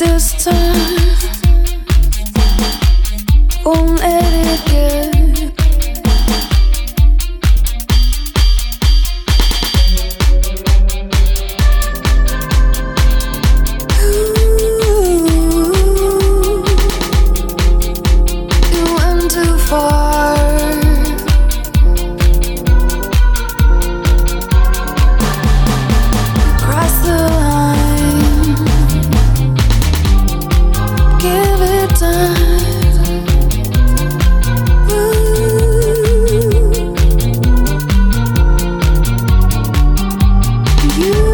this time. Won't let it get. Ooh, you went too far. you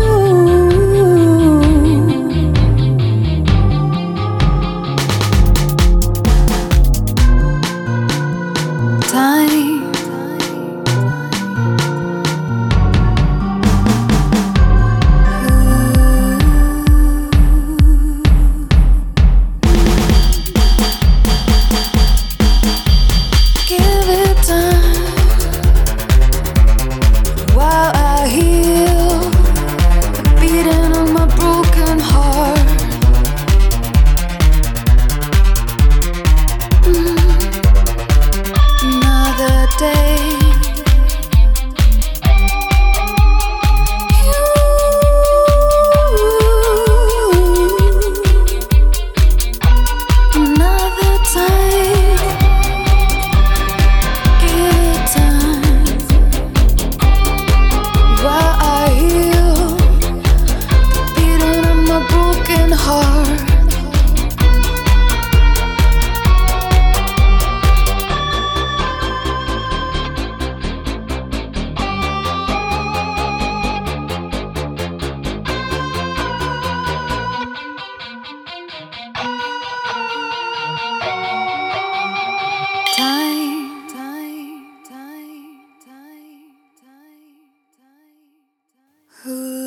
Who